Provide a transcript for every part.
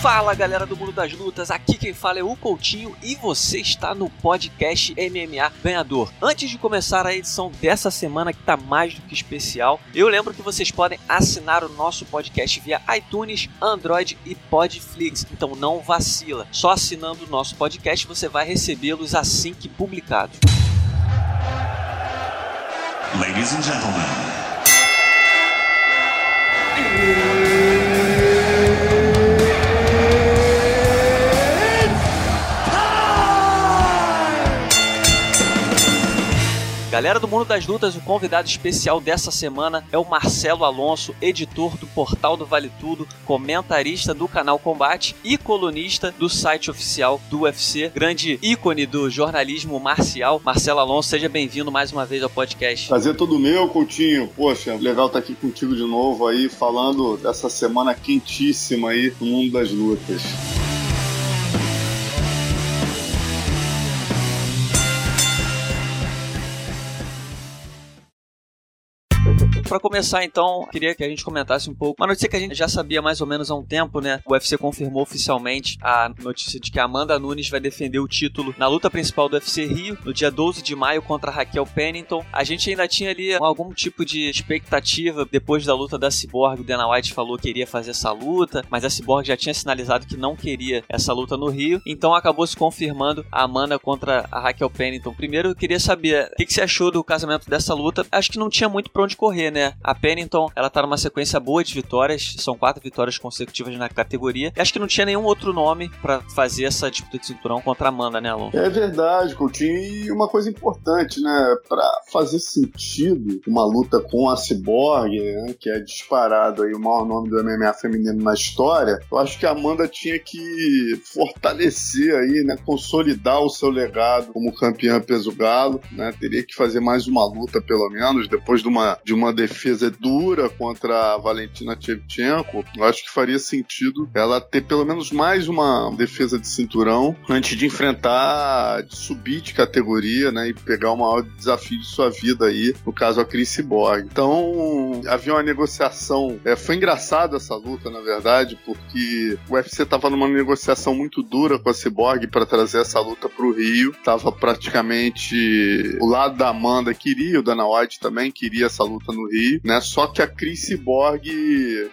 Fala galera do mundo das lutas, aqui quem fala é o Coutinho e você está no podcast MMA Ganhador. Antes de começar a edição dessa semana que está mais do que especial, eu lembro que vocês podem assinar o nosso podcast via iTunes, Android e Podflix. Então não vacila, só assinando o nosso podcast você vai recebê-los assim que publicados. Ladies and gentlemen. Galera do Mundo das Lutas, o convidado especial dessa semana é o Marcelo Alonso, editor do Portal do Vale Tudo, comentarista do canal Combate e colunista do site oficial do UFC, grande ícone do jornalismo marcial. Marcelo Alonso, seja bem-vindo mais uma vez ao podcast. Prazer todo meu, Coutinho. Poxa, legal estar aqui contigo de novo aí, falando dessa semana quentíssima aí no mundo das lutas. Para começar, então, queria que a gente comentasse um pouco uma notícia que a gente já sabia mais ou menos há um tempo, né? O UFC confirmou oficialmente a notícia de que a Amanda Nunes vai defender o título na luta principal do UFC Rio, no dia 12 de maio contra Raquel Pennington. A gente ainda tinha ali algum tipo de expectativa depois da luta da Cyborg. O Dana White falou que queria fazer essa luta, mas a Cyborg já tinha sinalizado que não queria essa luta no Rio. Então acabou se confirmando a Amanda contra a Raquel Pennington. Primeiro, eu queria saber o que, que você achou do casamento dessa luta. Acho que não tinha muito pra onde correr, né? A Pennington, ela tá numa sequência boa de vitórias, são quatro vitórias consecutivas na categoria. E acho que não tinha nenhum outro nome para fazer essa disputa de cinturão contra a Amanda, né, Alon? É verdade, Coutinho. E uma coisa importante, né? Pra fazer sentido uma luta com a Cyborg, né? que é disparado aí o maior nome do MMA feminino na história, eu acho que a Amanda tinha que fortalecer aí, né? Consolidar o seu legado como campeã peso galo, né? Teria que fazer mais uma luta, pelo menos, depois de uma, de uma defesa dura contra a Valentina Shevchenko, eu acho que faria sentido ela ter pelo menos mais uma defesa de cinturão antes de enfrentar, de subir de categoria, né, e pegar o maior desafio de sua vida aí, no caso a Chris Borg. Então, havia uma negociação, é, foi engraçado essa luta, na verdade, porque o UFC estava numa negociação muito dura com a Cyborg para trazer essa luta para o Rio, tava praticamente o lado da Amanda queria, o Dana White também queria essa luta no Rio, né? Só que a Chris Cyborg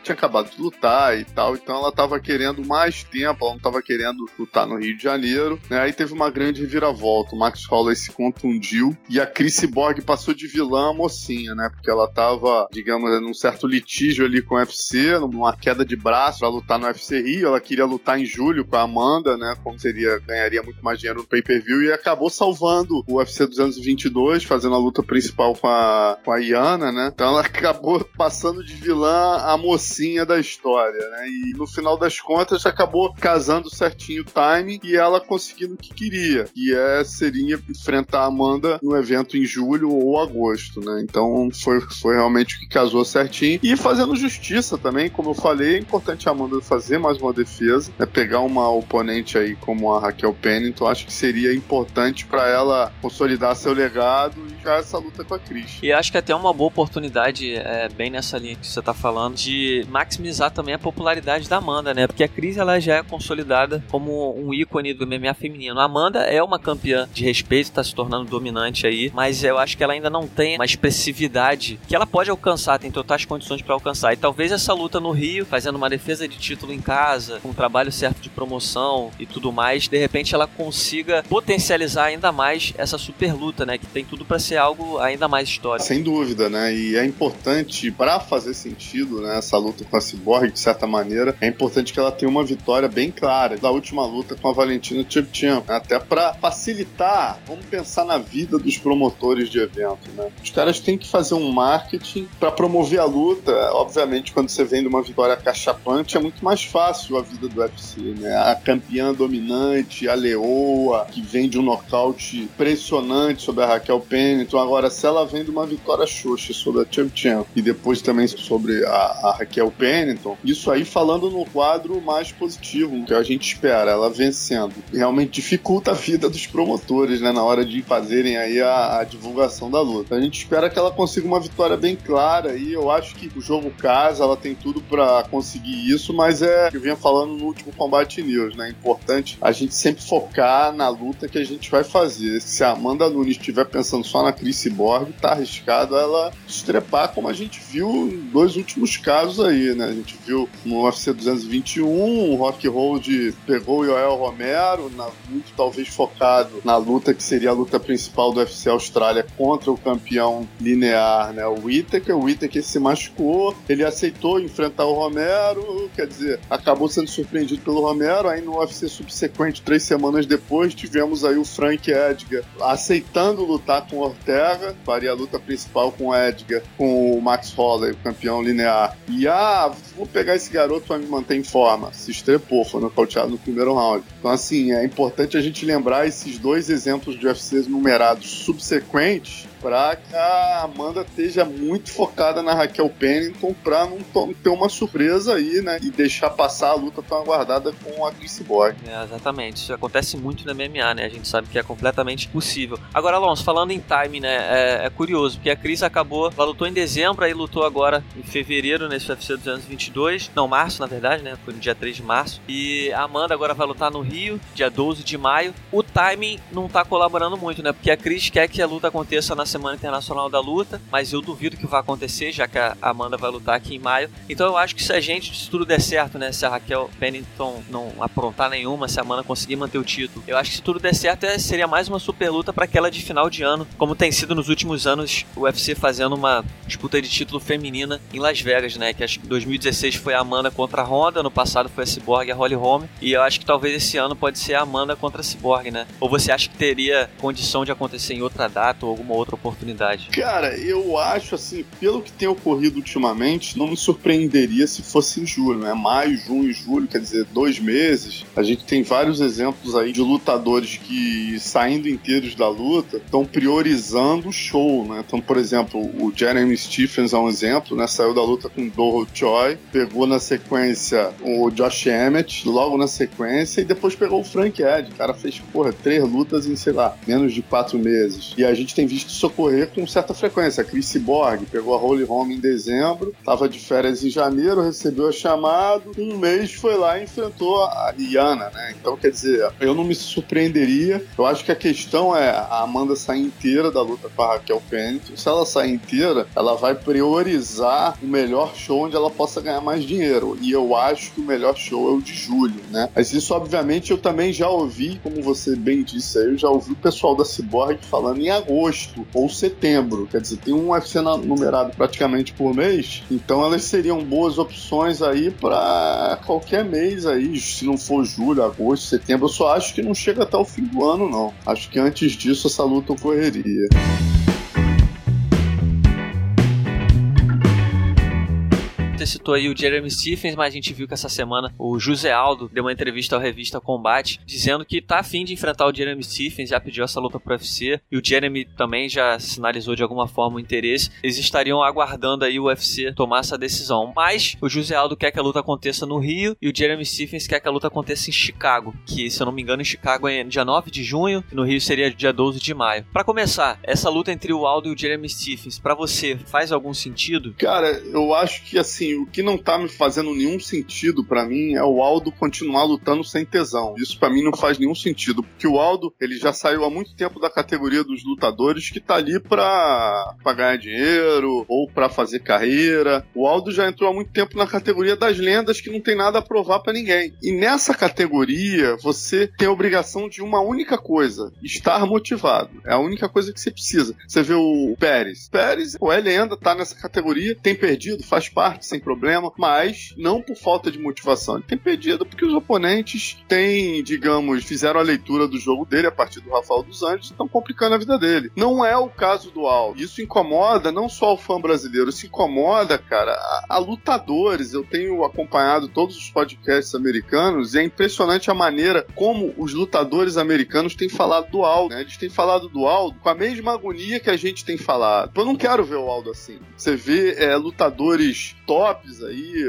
tinha acabado de lutar e tal, então ela tava querendo mais tempo, ela não tava querendo lutar no Rio de Janeiro, né? Aí teve uma grande reviravolta, o Max Holloway se contundiu e a Chris Cyborg passou de vilã a mocinha, né? Porque ela tava, digamos, num certo litígio ali com o UFC, numa queda de braço pra lutar no UFC Rio, ela queria lutar em julho com a Amanda, né? Como seria, ganharia muito mais dinheiro no pay-per-view e acabou salvando o UFC 222, fazendo a luta principal com a, com a Iana, né? Então ela acabou passando de vilã a mocinha da história, né? E no final das contas acabou casando certinho o time e ela conseguindo o que queria, que é seria enfrentar a Amanda no evento em julho ou agosto, né? Então foi, foi realmente o que casou certinho e fazendo justiça também, como eu falei, é importante a Amanda fazer mais uma defesa, né? pegar uma oponente aí como a Raquel Pennington, acho que seria importante para ela consolidar seu legado e já essa luta com a Cris. E acho que até uma boa oportunidade, é, bem nessa linha que você tá falando, de maximizar também a popularidade da Amanda, né? Porque a Cris ela já é consolidada como um ícone do MMA feminino. A Amanda é uma campeã de respeito, tá se tornando dominante aí, mas eu acho que ela ainda não tem uma expressividade que ela pode alcançar, tem totais condições para alcançar. E talvez essa luta no Rio, fazendo uma defesa de título em casa, com um trabalho certo de promoção e tudo mais, de repente ela consiga potencializar ainda mais essa super luta, né? Que tem tudo para ser algo ainda mais histórico. Sem dúvida, né? E é importante, para fazer sentido, né, essa luta com a Cyborg, de certa maneira, é importante que ela tenha uma vitória bem clara da última luta com a Valentina Shevchenko, né? até para facilitar, vamos pensar na vida dos promotores de evento, né? Os caras têm que fazer um marketing para promover a luta. Obviamente, quando você vem de uma vitória cachapante, é muito mais fácil a vida do UFC, né? A campeã dominante, a leoa, que vem de um nocaute impressionante sobre a Raquel Pennington. Agora, se ela vem de uma vitória xoxa sobre a Shevchenko e depois também sobre a, a Raquel Pennington, isso aí falando no quadro mais positivo, que a gente espera, ela vencendo. Realmente dificulta a vida dos promotores, né, na hora de fazerem aí a, a divulgação da luta. A gente espera que ela consiga uma vitória bem clara e eu acho que o jogo casa, ela tem tudo para conseguir isso, mas é, eu vinha falando no último Combate News, né, é importante a gente sempre focar na luta que a gente vai fazer. Se a Amanda Nunes estiver pensando só na Chris Borg, tá arriscado ela estrepar, como a gente viu em dois últimos casos aí, né? A gente viu no UFC 221, o Rock Hold pegou o Yoel Romero, na, muito talvez focado na luta que seria a luta principal do UFC Austrália contra o campeão linear, né? O Whittaker. O Whittaker se machucou, ele aceitou enfrentar o Romero, quer dizer, acabou sendo surpreendido pelo Romero. Aí no UFC subsequente, três semanas depois, tivemos aí o Frank Edgar aceitando lutar com o Ortega, faria a luta principal com o Edgar, com o Max Holloway, o campeão linear. E ah, vou pegar esse garoto para me manter em forma. Se estrepou, foi nocauteado no primeiro round. Então, assim, é importante a gente lembrar esses dois exemplos de UFCs numerados subsequentes que a Amanda esteja muito focada na Raquel Pennington pra não ter uma surpresa aí, né? E deixar passar a luta tão aguardada com a Chris Borg. É, exatamente. Isso acontece muito na MMA, né? A gente sabe que é completamente possível. Agora, Alonso, falando em time, né? É, é curioso, porque a Chris acabou, ela lutou em dezembro, aí lutou agora em fevereiro nesse UFC 222. Não, março, na verdade, né? Foi no dia 3 de março. E a Amanda agora vai lutar no Rio, dia 12 de maio. O timing não tá colaborando muito, né? Porque a Cris quer que a luta aconteça na Semana Internacional da Luta, mas eu duvido que vá acontecer, já que a Amanda vai lutar aqui em maio. Então eu acho que se a gente, se tudo der certo, né? Se a Raquel Pennington não aprontar nenhuma, se a Amanda conseguir manter o título, eu acho que se tudo der certo, é, seria mais uma super luta para aquela de final de ano, como tem sido nos últimos anos o UFC fazendo uma disputa de título feminina em Las Vegas, né? Que acho que 2016 foi a Amanda contra a Honda, no passado foi a Cyborg e a Holly Holm, e eu acho que talvez esse ano pode ser a Amanda contra a Cyborg, né? Ou você acha que teria condição de acontecer em outra data ou alguma outra oportunidade? Cara, eu acho assim, pelo que tem ocorrido ultimamente, não me surpreenderia se fosse em julho, né? Maio, junho, julho, quer dizer, dois meses. A gente tem vários exemplos aí de lutadores que, saindo inteiros da luta, estão priorizando o show, né? Então, por exemplo, o Jeremy Stephens é um exemplo, né? Saiu da luta com Doro Choi, pegou na sequência o Josh Emmett, logo na sequência, e depois pegou o Frank Edge. O cara fez, porra, três lutas em, sei lá, menos de quatro meses. E a gente tem visto isso ocorrer com certa frequência. A Chris Borg pegou a Holy Home em dezembro, estava de férias em janeiro, recebeu a chamado, um mês foi lá e enfrentou a Rihanna, né? Então, quer dizer, eu não me surpreenderia. Eu acho que a questão é a Amanda sair inteira da luta com a Raquel Pennington. Se ela sair inteira, ela vai priorizar o melhor show onde ela possa ganhar mais dinheiro. E eu acho que o melhor show é o de julho, né? Mas isso, obviamente, eu também já ouvi, como você bem disse aí, eu já ouvi o pessoal da Cyborg falando em agosto ou setembro. Quer dizer, tem um UFC numerado praticamente por mês, então elas seriam boas opções aí para qualquer mês aí, se não for julho, agosto, setembro. Eu só acho que não chega até o fim do ano, não. Acho que antes disso essa luta ocorreria. Você citou aí o Jeremy Stephens, mas a gente viu que essa semana o José Aldo deu uma entrevista à revista Combate, dizendo que tá afim de enfrentar o Jeremy Stephens, já pediu essa luta pro UFC, e o Jeremy também já sinalizou de alguma forma o interesse. Eles estariam aguardando aí o UFC tomar essa decisão. Mas o José Aldo quer que a luta aconteça no Rio e o Jeremy Stephens quer que a luta aconteça em Chicago, que se eu não me engano em Chicago é dia 9 de junho e no Rio seria dia 12 de maio. Para começar, essa luta entre o Aldo e o Jeremy Stephens, para você, faz algum sentido? Cara, eu acho que assim, o que não tá me fazendo nenhum sentido para mim é o Aldo continuar lutando sem tesão. Isso para mim não faz nenhum sentido, porque o Aldo, ele já saiu há muito tempo da categoria dos lutadores que tá ali pra, pra ganhar dinheiro ou para fazer carreira. O Aldo já entrou há muito tempo na categoria das lendas que não tem nada a provar para ninguém. E nessa categoria, você tem a obrigação de uma única coisa: estar motivado. É a única coisa que você precisa. Você vê o Pérez. Pérez, pô, é lenda, tá nessa categoria, tem perdido, faz parte, sem problema, mas não por falta de motivação. Ele tem pedido porque os oponentes têm, digamos, fizeram a leitura do jogo dele a partir do Rafael dos Anjos e estão complicando a vida dele. Não é o caso do Aldo. Isso incomoda não só o fã brasileiro, isso incomoda, cara, a, a lutadores. Eu tenho acompanhado todos os podcasts americanos e é impressionante a maneira como os lutadores americanos têm falado do Aldo. Né? Eles têm falado do Aldo com a mesma agonia que a gente tem falado. Eu não quero ver o Aldo assim. Você vê é, lutadores tops aí,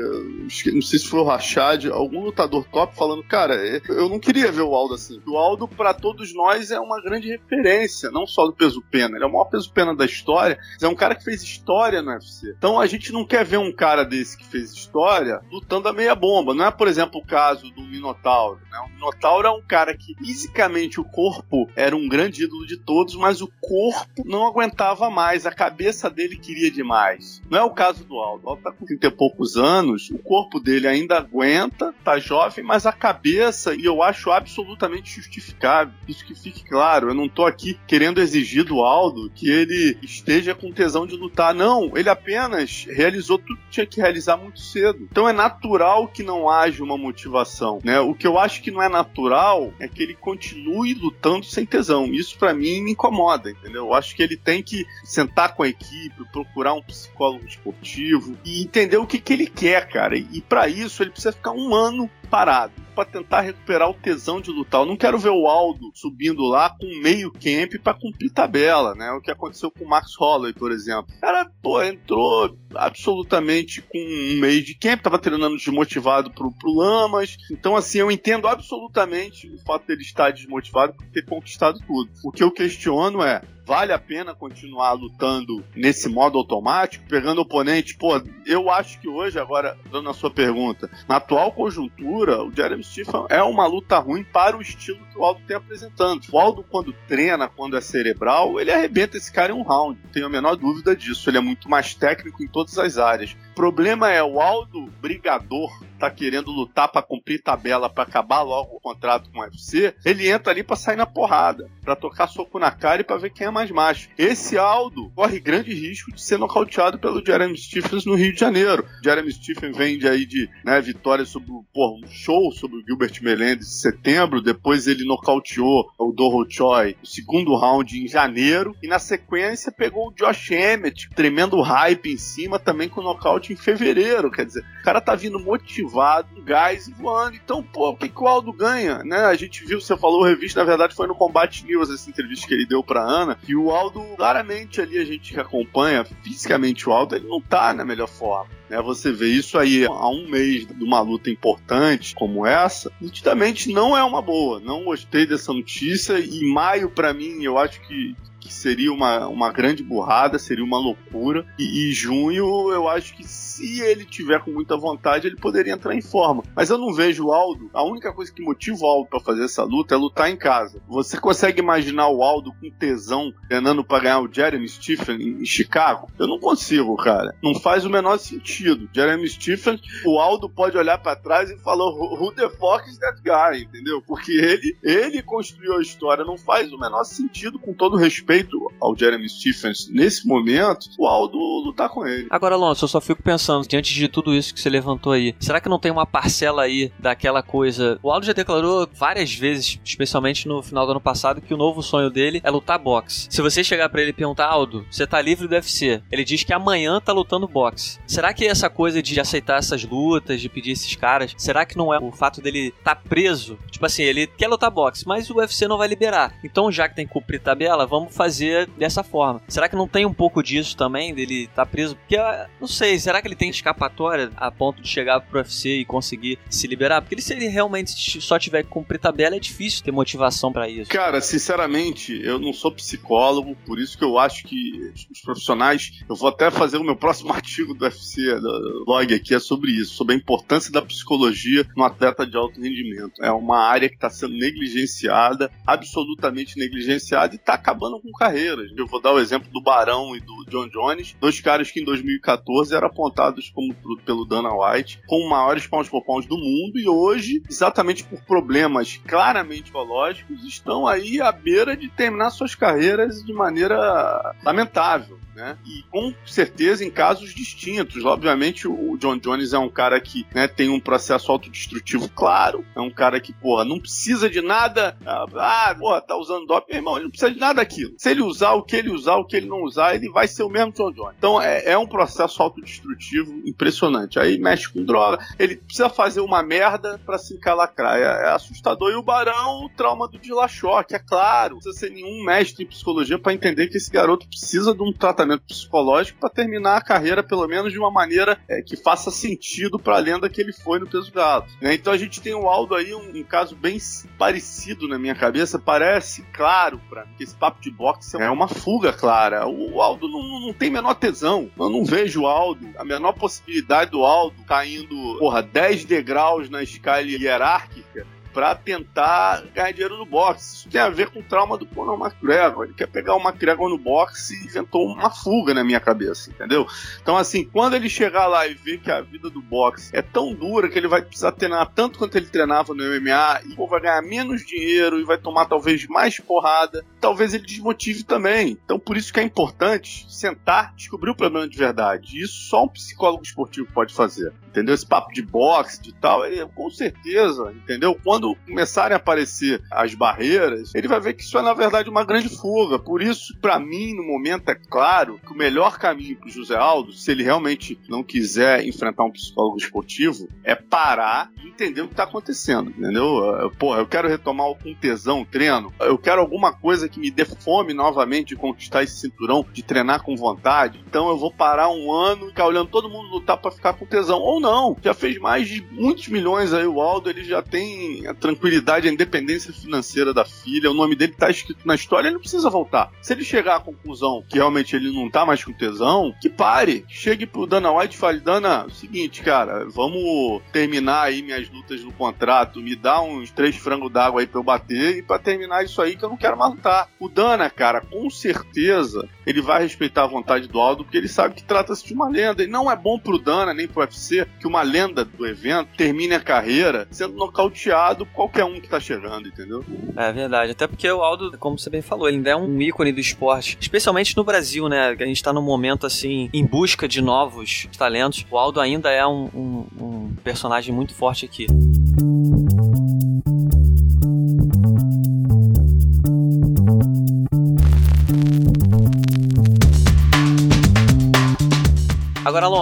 não sei se foi o Rashad, algum lutador top falando, cara, é, eu não queria ver o Aldo assim. O Aldo, para todos nós, é uma grande referência, não só do peso pena. Ele é o maior peso pena da história, é um cara que fez história no UFC. Então a gente não quer ver um cara desse que fez história lutando a meia bomba. Não é, por exemplo, o caso do Minotauro. Né? O Minotauro é um cara que fisicamente o corpo era um grande ídolo de todos, mas o corpo não aguentava mais, a cabeça dele queria demais. Não é o caso do Aldo. O Aldo tá com 30 e poucos anos, o corpo dele ainda aguenta, tá jovem, mas a cabeça, e eu acho absolutamente justificável. Isso que fique claro, eu não tô aqui querendo exigir do Aldo que ele esteja com tesão de lutar. Não, ele apenas realizou tudo que tinha que realizar muito cedo. Então é natural que não haja uma motivação, né? O que eu acho que não é natural é que ele continue lutando sem tesão. Isso para mim me incomoda, entendeu? Eu acho que ele tem que sentar com a equipe, procurar um psicólogo esportivo e entender o que, que ele quer, cara. E para isso ele precisa ficar um ano parado para tentar recuperar o tesão de lutar. Eu não quero ver o Aldo subindo lá com meio camp para cumprir tabela, né? O que aconteceu com o Max Holloway, por exemplo. O cara, pô, entrou absolutamente com um meio de camp, tava treinando desmotivado pro, pro Lamas. Então, assim, eu entendo absolutamente o fato dele estar desmotivado por ter conquistado tudo. O que eu questiono é, vale a pena continuar lutando nesse modo automático, pegando oponente? Pô, eu acho que hoje, agora, dando a sua pergunta, na atual conjuntura, o Jeremy Stephen é uma luta ruim para o estilo que o Aldo tem apresentando. O Aldo, quando treina, quando é cerebral, ele arrebenta esse cara em um round, tenho a menor dúvida disso. Ele é muito mais técnico em todas as áreas. Problema é o Aldo brigador tá querendo lutar para cumprir tabela para acabar logo o contrato com o UFC, ele entra ali para sair na porrada, para tocar soco na cara e para ver quem é mais macho. Esse Aldo corre grande risco de ser nocauteado pelo Jeremy Stephens no Rio de Janeiro. Jeremy Stephens vem de aí de né, vitória sobre porra, um show sobre o Gilbert Melendez em setembro, depois ele nocauteou o Doro Choi no segundo round em janeiro e na sequência pegou o Josh Emmett, tremendo hype em cima também com nocaute em fevereiro, quer dizer, o cara tá vindo motivado gás voando. Então, pô, o que, que o Aldo ganha? Né? A gente viu, você falou, revista, na verdade foi no Combate News essa entrevista que ele deu pra Ana, e o Aldo, claramente ali a gente que acompanha fisicamente o Aldo, ele não tá na melhor forma. Né, você vê isso aí há um mês de uma luta importante como essa, nitidamente não é uma boa. Não gostei dessa notícia e maio para mim eu acho que que seria uma, uma grande burrada, seria uma loucura. E, e junho, eu acho que se ele tiver com muita vontade, ele poderia entrar em forma. Mas eu não vejo o Aldo. A única coisa que motiva o Aldo para fazer essa luta é lutar em casa. Você consegue imaginar o Aldo com tesão treinando para ganhar o Jeremy Stephen em Chicago? Eu não consigo, cara. Não faz o menor sentido. Jeremy Stephen, o Aldo pode olhar para trás e falar: Who the fuck is that guy? Entendeu? Porque ele, ele construiu a história. Não faz o menor sentido, com todo respeito respeito ao Jeremy Stephens nesse momento, o Aldo lutar com ele. Agora, Alonso, eu só fico pensando, diante de tudo isso que você levantou aí, será que não tem uma parcela aí daquela coisa? O Aldo já declarou várias vezes, especialmente no final do ano passado, que o novo sonho dele é lutar boxe. Se você chegar para ele e perguntar, Aldo, você tá livre do UFC? Ele diz que amanhã tá lutando boxe. Será que essa coisa de aceitar essas lutas, de pedir esses caras, será que não é o fato dele tá preso? Tipo assim, ele quer lutar boxe, mas o UFC não vai liberar. Então, já que tem que cumprir tabela, vamos fazer fazer dessa forma. Será que não tem um pouco disso também, dele estar tá preso? Porque, ah, não sei, será que ele tem escapatória a ponto de chegar pro UFC e conseguir se liberar? Porque se ele realmente só tiver que cumprir tabela, é difícil ter motivação para isso. Cara, sinceramente, eu não sou psicólogo, por isso que eu acho que os profissionais. Eu vou até fazer o meu próximo artigo do UFC, do blog aqui, é sobre isso, sobre a importância da psicologia no atleta de alto rendimento. É uma área que está sendo negligenciada, absolutamente negligenciada, e está acabando com carreiras. Eu vou dar o exemplo do Barão e do John Jones, dois caras que em 2014 eram apontados como pelo Dana White como maiores pães por pães do mundo e hoje, exatamente por problemas claramente psicológicos, estão aí à beira de terminar suas carreiras de maneira lamentável né? E com certeza em casos distintos. Obviamente, o John Jones é um cara que né, tem um processo autodestrutivo claro, é um cara que, porra, não precisa de nada. Ah, ah, porra, tá usando doping, irmão, ele não precisa de nada daquilo. Se ele usar o que ele usar, o que ele não usar, ele vai ser o mesmo John Jones. Então é, é um processo autodestrutivo impressionante. Aí mexe com droga, ele precisa fazer uma merda para se encalacrar. É, é assustador. E o Barão, o trauma do Dilachó, que é claro, não precisa ser nenhum mestre em psicologia para entender que esse garoto precisa de um tratamento psicológico para terminar a carreira, pelo menos de uma maneira é, que faça sentido para a lenda que ele foi no peso galo. Né? Então a gente tem o Aldo aí, um, um, caso bem parecido na minha cabeça. Parece claro para mim que esse papo de boxe é uma fuga clara. O Aldo não, não tem menor tesão. Eu não vejo o Aldo, a menor possibilidade do Aldo caindo, porra, 10 degraus na escala hierárquica para tentar ganhar dinheiro no boxe. Isso tem a ver com o trauma do Conor McGregor. Ele quer pegar o McGregor no boxe e inventou uma fuga na minha cabeça, entendeu? Então, assim, quando ele chegar lá e ver que a vida do boxe é tão dura que ele vai precisar treinar tanto quanto ele treinava no MMA e pô, vai ganhar menos dinheiro e vai tomar talvez mais porrada, talvez ele desmotive também. Então, por isso que é importante sentar, descobrir o problema de verdade. Isso só um psicólogo esportivo pode fazer, entendeu? Esse papo de boxe, de tal, ele, com certeza, entendeu? Quando começarem a aparecer as barreiras, ele vai ver que isso é, na verdade, uma grande fuga. Por isso, para mim, no momento, é claro que o melhor caminho para José Aldo, se ele realmente não quiser enfrentar um psicólogo esportivo, é parar e entender o que está acontecendo, entendeu? Porra, eu quero retomar com tesão o treino, eu quero alguma coisa que me dê fome novamente de conquistar esse cinturão, de treinar com vontade. Então eu vou parar um ano e ficar olhando todo mundo lutar para ficar com tesão. Ou não, já fez mais de muitos milhões aí o Aldo, ele já tem tranquilidade, a independência financeira da filha, o nome dele tá escrito na história, ele não precisa voltar. Se ele chegar à conclusão que realmente ele não tá mais com tesão, que pare. Chegue pro Dana White e fale, Dana, é seguinte, cara, vamos terminar aí minhas lutas no contrato, me dá uns três frangos d'água aí pra eu bater e pra terminar isso aí que eu não quero mais lutar. O Dana, cara, com certeza ele vai respeitar a vontade do Aldo, porque ele sabe que trata-se de uma lenda. E não é bom pro Dana, nem pro UFC, que uma lenda do evento termine a carreira sendo nocauteado qualquer um que tá chegando, entendeu? É verdade. Até porque o Aldo, como você bem falou, ele ainda é um ícone do esporte, especialmente no Brasil, né? A gente tá num momento assim, em busca de novos talentos. O Aldo ainda é um, um, um personagem muito forte aqui.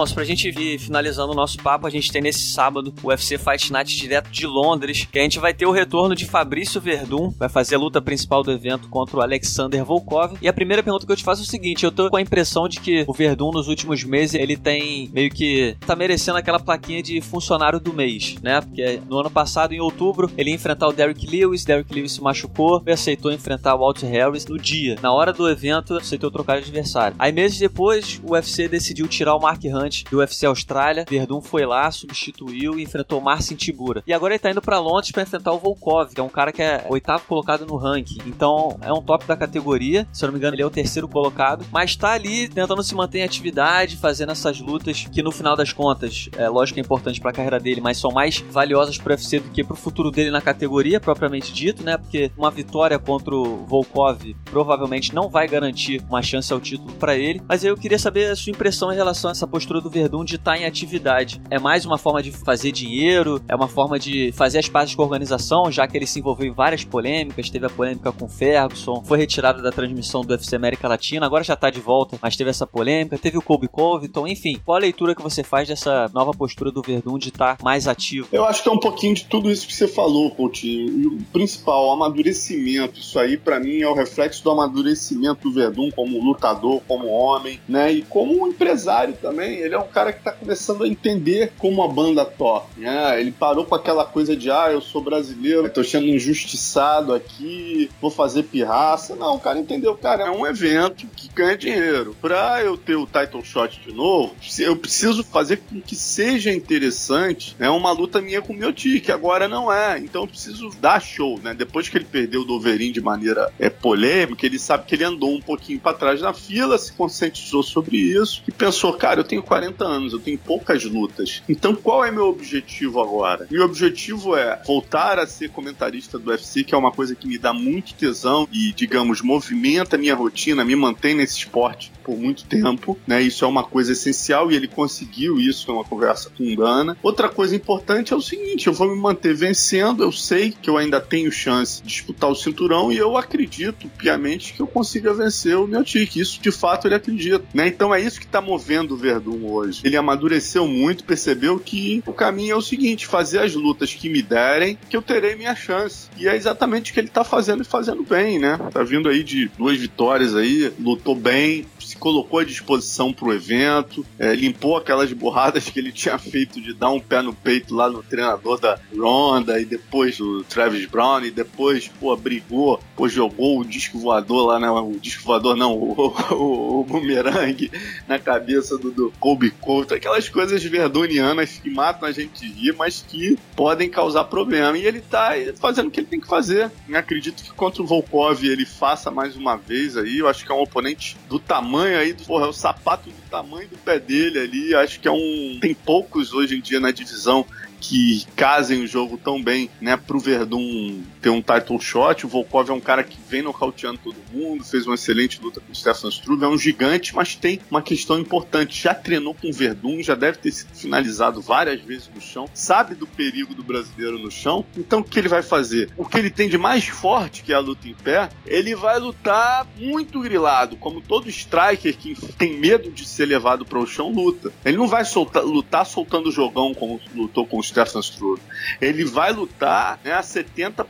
Alonso, pra gente ir finalizando o nosso papo, a gente tem nesse sábado o UFC Fight Night direto de Londres, que a gente vai ter o retorno de Fabrício Verdun, vai fazer a luta principal do evento contra o Alexander Volkov. E a primeira pergunta que eu te faço é o seguinte: eu tô com a impressão de que o Verdun nos últimos meses ele tem meio que tá merecendo aquela plaquinha de funcionário do mês, né? Porque no ano passado, em outubro, ele ia enfrentar o Derrick Lewis, Derrick Lewis se machucou e aceitou enfrentar o Walt Harris no dia. Na hora do evento, aceitou trocar de adversário. Aí meses depois, o UFC decidiu tirar o Mark Hunt do UFC Austrália. Verdun foi lá, substituiu e enfrentou Marcin Tibura. E agora ele tá indo para Londres para enfrentar o Volkov, que é um cara que é oitavo colocado no ranking. Então é um top da categoria. Se eu não me engano, ele é o terceiro colocado. Mas tá ali tentando se manter em atividade, fazendo essas lutas que no final das contas, é lógico que é importante para a carreira dele, mas são mais valiosas pro UFC do que pro futuro dele na categoria propriamente dito, né? Porque uma vitória contra o Volkov provavelmente não vai garantir uma chance ao título para ele. Mas eu queria saber a sua impressão em relação a essa postura do Verdun de estar tá em atividade. É mais uma forma de fazer dinheiro, é uma forma de fazer as pazes com a organização, já que ele se envolveu em várias polêmicas, teve a polêmica com Ferguson, foi retirado da transmissão do UFC América Latina, agora já está de volta, mas teve essa polêmica, teve o Colby Covington, enfim. Qual a leitura que você faz dessa nova postura do Verdun de estar tá mais ativo? Eu acho que é um pouquinho de tudo isso que você falou, Coutinho. E o principal, o amadurecimento. Isso aí, para mim, é o reflexo do amadurecimento do Verdun como lutador, como homem, né? E como empresário também ele é um cara que tá começando a entender como a banda toca, né? Ele parou com aquela coisa de, ah, eu sou brasileiro, tô sendo injustiçado aqui, vou fazer pirraça. Não, o cara entendeu, cara, é um evento que ganha dinheiro. Pra eu ter o title shot de novo, eu preciso fazer com que seja interessante, né? Uma luta minha com o meu tio, que agora não é. Então eu preciso dar show, né? Depois que ele perdeu o Doverin de maneira é, polêmica, ele sabe que ele andou um pouquinho para trás na fila, se conscientizou sobre isso e pensou, cara, eu tenho 40 anos, eu tenho poucas lutas. Então qual é meu objetivo agora? Meu objetivo é voltar a ser comentarista do UFC, que é uma coisa que me dá muito tesão e, digamos, movimenta a minha rotina, me mantém nesse esporte por muito tempo, né? Isso é uma coisa essencial e ele conseguiu isso numa conversa com o Gana. Outra coisa importante é o seguinte: eu vou me manter vencendo, eu sei que eu ainda tenho chance de disputar o cinturão e eu acredito piamente que eu consiga vencer o meu tique. Isso de fato ele acredita, né? Então é isso que está movendo o Verdun hoje. Ele amadureceu muito, percebeu que o caminho é o seguinte: fazer as lutas que me derem, que eu terei minha chance. E é exatamente o que ele está fazendo e fazendo bem, né? Tá vindo aí de duas vitórias aí, lutou bem, se colocou à disposição para o evento, é, limpou aquelas borradas que ele tinha feito de dar um pé no peito lá no treinador da Ronda e depois do Travis Brown e depois, pô, brigou, pô, jogou o disco voador lá, né? O disco voador não, o, o, o bumerangue na cabeça do, do Colby Couto, aquelas coisas verdunianas que matam a gente rir, mas que podem causar problema. E ele tá fazendo o que ele tem que fazer. Eu acredito que contra o Volkov ele faça mais uma vez aí. Eu acho que é um oponente do tamanho aí, porra, é o sapato do tamanho do pé dele ali. Acho que é um. Tem poucos hoje em dia na divisão que casem o jogo tão bem, né, pro Verdun ter um title shot. O Volkov é um cara que vem nocauteando todo mundo, fez uma excelente luta com o Stefan Struve, é um gigante, mas tem uma questão importante. Já treinou com o Verdun, já deve ter sido finalizado várias vezes no chão, sabe do perigo do brasileiro no chão. Então o que ele vai fazer? O que ele tem de mais forte, que é a luta em pé, ele vai lutar muito grilado, como todo striker que tem medo de ser levado para o chão luta. Ele não vai soltar, lutar soltando o jogão como lutou com o Stefan Struve. Ele vai lutar né, a 70%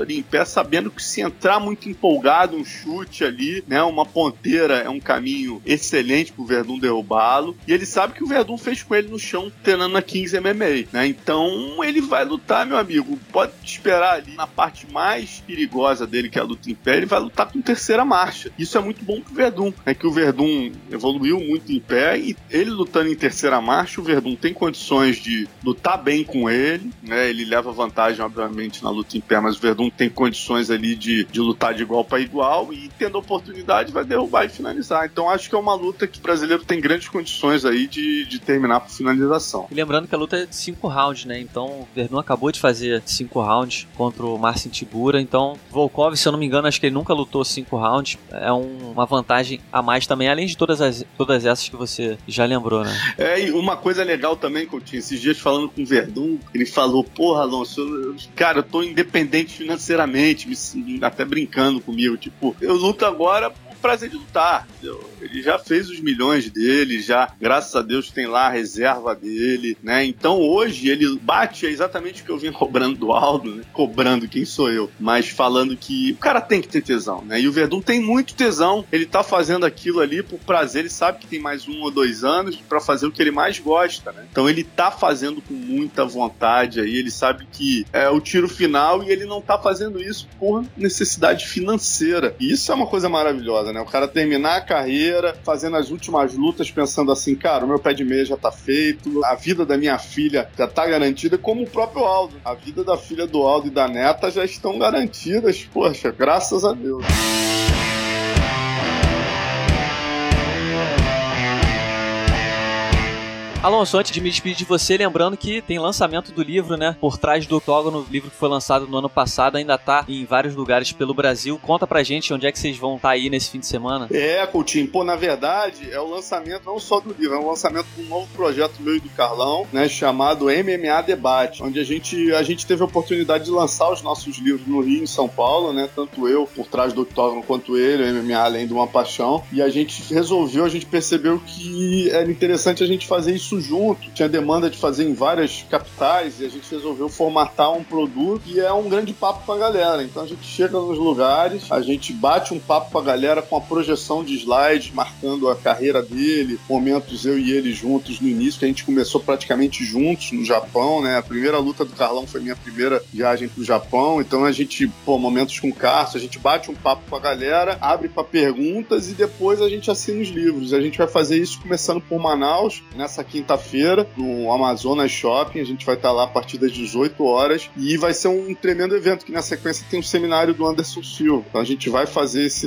ali em pé, sabendo que se entrar muito empolgado, um chute ali, né, uma ponteira é um caminho excelente pro Verdun derrubá-lo. E ele sabe que o Verdun fez com ele no chão, treinando na Kings MMA. Né? Então ele vai lutar, meu amigo. Pode esperar ali na parte mais perigosa dele, que é a luta em pé, ele vai lutar com terceira marcha. Isso é muito bom pro Verdun. É que o Verdun evoluiu muito em pé e ele lutando em terceira marcha, o Verdun tem condições de lutar bem bem com ele, né? Ele leva vantagem, obviamente, na luta em pé, mas o Verdun tem condições ali de, de lutar de igual para igual e, tendo oportunidade, vai derrubar e finalizar. Então acho que é uma luta que o brasileiro tem grandes condições aí de, de terminar por finalização. E lembrando que a luta é de cinco rounds, né? Então o Verdun acabou de fazer cinco rounds contra o Marcin Tibura. Então Volkov, se eu não me engano, acho que ele nunca lutou cinco rounds. É um, uma vantagem a mais também, além de todas, as, todas essas que você já lembrou, né? É, e uma coisa legal também, Coutinho, esses dias falando com o Verdun, Verdun, ele falou, porra, Alonso, eu, cara, eu tô independente financeiramente, me, até brincando comigo, tipo, eu luto agora prazer de lutar. Entendeu? Ele já fez os milhões dele, já, graças a Deus, tem lá a reserva dele, né? Então hoje ele bate exatamente o que eu vim cobrando do Aldo, né? Cobrando quem sou eu, mas falando que o cara tem que ter tesão, né? E o Verdun tem muito tesão, ele tá fazendo aquilo ali por prazer, ele sabe que tem mais um ou dois anos para fazer o que ele mais gosta, né? Então ele tá fazendo com muita vontade aí, ele sabe que é o tiro final e ele não tá fazendo isso por necessidade financeira. E isso é uma coisa maravilhosa né? O cara terminar a carreira, fazendo as últimas lutas, pensando assim, cara, o meu pé de meia já tá feito, a vida da minha filha já tá garantida, como o próprio Aldo. A vida da filha do Aldo e da neta já estão garantidas, poxa, graças a Deus. Alonso, antes de me despedir de você, lembrando que tem lançamento do livro, né? Por trás do octógono, livro que foi lançado no ano passado, ainda tá em vários lugares pelo Brasil. Conta pra gente onde é que vocês vão estar tá aí nesse fim de semana. É, Coutinho, pô, na verdade, é o lançamento não só do livro, é o lançamento de um novo projeto meu e do Carlão, né? Chamado MMA Debate, onde a gente, a gente teve a oportunidade de lançar os nossos livros no Rio, em São Paulo, né? Tanto eu, por trás do octógono, quanto ele, MMA Além de uma Paixão. E a gente resolveu, a gente percebeu que era interessante a gente fazer isso isso junto. Tinha demanda de fazer em várias capitais e a gente resolveu formatar um produto e é um grande papo com a galera. Então a gente chega nos lugares, a gente bate um papo com a galera com a projeção de slides, marcando a carreira dele, momentos eu e ele juntos no início, que a gente começou praticamente juntos no Japão, né? A primeira luta do Carlão foi minha primeira viagem pro Japão, então a gente, pô, momentos com o Carso, a gente bate um papo com a galera, abre para perguntas e depois a gente assina os livros. A gente vai fazer isso começando por Manaus, nessa quinta-feira, no Amazonas Shopping, a gente vai estar lá a partir das 18 horas e vai ser um tremendo evento que na sequência tem um seminário do Anderson Silva. Então a gente vai fazer esse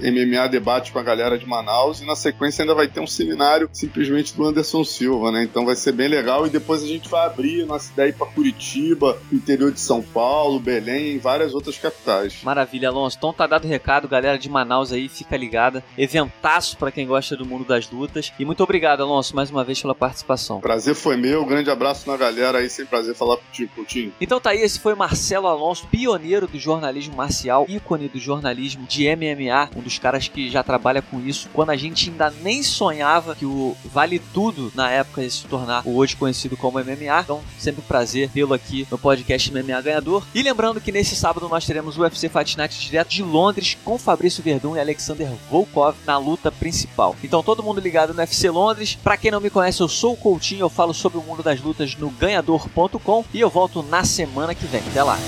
MMA debate com a galera de Manaus e na sequência ainda vai ter um seminário simplesmente do Anderson Silva, né? Então vai ser bem legal e depois a gente vai abrir nossa ideia para Curitiba, interior de São Paulo, Belém e várias outras capitais. Maravilha, Alonso. Então tá dado o recado, galera de Manaus aí, fica ligada. Eventaço para quem gosta do mundo das lutas. E muito obrigado, Alonso, mais uma vez pela participação. Prazer foi meu, grande abraço na galera aí, sem prazer falar contigo, Coutinho. Então tá aí, esse foi Marcelo Alonso, pioneiro do jornalismo marcial, ícone do jornalismo de MMA, um dos caras que já trabalha com isso, quando a gente ainda nem sonhava que o Vale Tudo na época ia se tornar o hoje conhecido como MMA. Então, sempre um prazer tê-lo aqui no podcast MMA Ganhador. E lembrando que nesse sábado nós teremos o UFC Fight Night direto de Londres com Fabrício Verdun e Alexander Volkov na luta principal. Então, todo mundo ligado no UFC Londres. Para quem não me conhece, eu sou o Coutinho, eu falo sobre o mundo das lutas no ganhador.com e eu volto na semana que vem. Até lá.